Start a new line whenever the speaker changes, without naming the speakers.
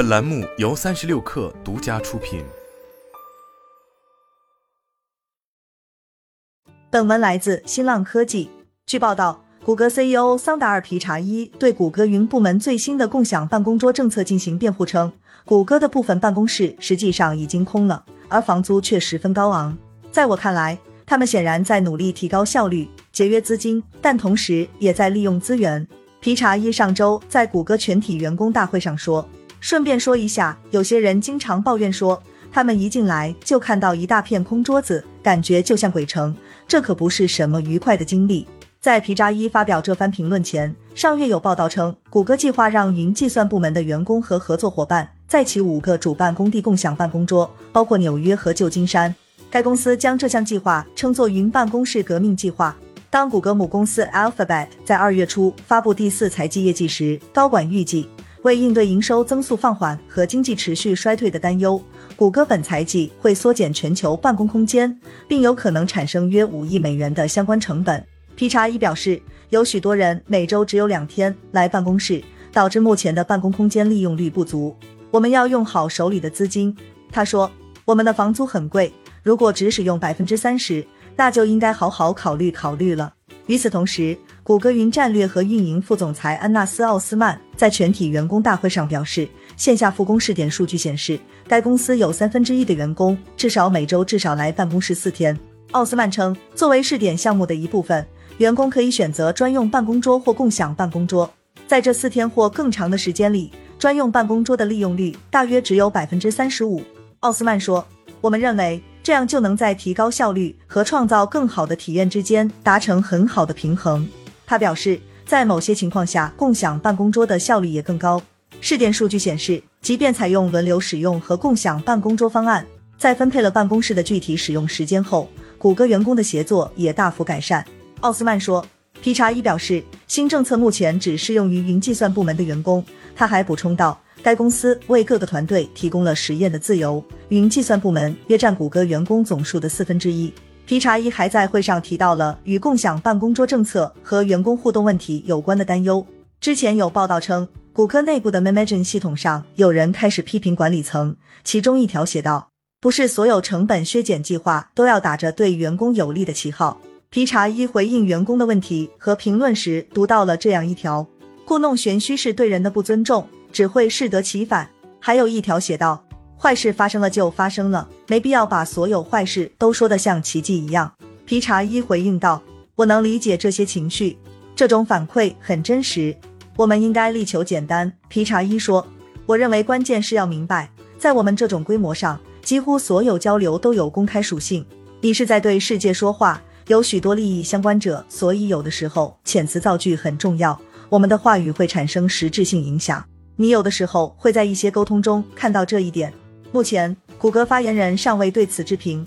本栏目由三十六氪独家出品。
本文来自新浪科技。据报道，谷歌 CEO 桑达尔·皮查伊对谷歌云部门最新的共享办公桌政策进行辩护称，谷歌的部分办公室实际上已经空了，而房租却十分高昂。在我看来，他们显然在努力提高效率、节约资金，但同时也在利用资源。皮查伊上周在谷歌全体员工大会上说：“顺便说一下，有些人经常抱怨说，他们一进来就看到一大片空桌子，感觉就像鬼城，这可不是什么愉快的经历。”在皮扎伊发表这番评论前，上月有报道称，谷歌计划让云计算部门的员工和合作伙伴在其五个主办工地共享办公桌，包括纽约和旧金山。该公司将这项计划称作“云办公室革命计划”。当谷歌母公司 Alphabet 在二月初发布第四财季业绩时，高管预计，为应对营收增速放缓和经济持续衰退的担忧，谷歌本财季会缩减全球办公空间，并有可能产生约五亿美元的相关成本。皮查伊表示，有许多人每周只有两天来办公室，导致目前的办公空间利用率不足。我们要用好手里的资金。他说，我们的房租很贵，如果只使用百分之三十，那就应该好好考虑考虑了。与此同时，谷歌云战略和运营副总裁安纳斯·奥斯曼在全体员工大会上表示，线下复工试点数据显示，该公司有三分之一的员工至少每周至少来办公室四天。奥斯曼称，作为试点项目的一部分。员工可以选择专用办公桌或共享办公桌，在这四天或更长的时间里，专用办公桌的利用率大约只有百分之三十五。奥斯曼说：“我们认为这样就能在提高效率和创造更好的体验之间达成很好的平衡。”他表示，在某些情况下，共享办公桌的效率也更高。试点数据显示，即便采用轮流使用和共享办公桌方案，在分配了办公室的具体使用时间后，谷歌员工的协作也大幅改善。奥斯曼说，皮查伊表示，新政策目前只适用于云计算部门的员工。他还补充道，该公司为各个团队提供了实验的自由。云计算部门约占谷歌员工总数的四分之一。皮查伊还在会上提到了与共享办公桌政策和员工互动问题有关的担忧。之前有报道称，谷歌内部的 Management 系统上有人开始批评管理层，其中一条写道：“不是所有成本削减计划都要打着对员工有利的旗号。”皮查伊回应员工的问题和评论时，读到了这样一条：“故弄玄虚是对人的不尊重，只会适得其反。”还有一条写道：“坏事发生了就发生了，没必要把所有坏事都说得像奇迹一样。”皮查伊回应道：“我能理解这些情绪，这种反馈很真实。我们应该力求简单。”皮查伊说：“我认为关键是要明白，在我们这种规模上，几乎所有交流都有公开属性。你是在对世界说话。”有许多利益相关者，所以有的时候遣词造句很重要。我们的话语会产生实质性影响。你有的时候会在一些沟通中看到这一点。目前，谷歌发言人尚未对此置评。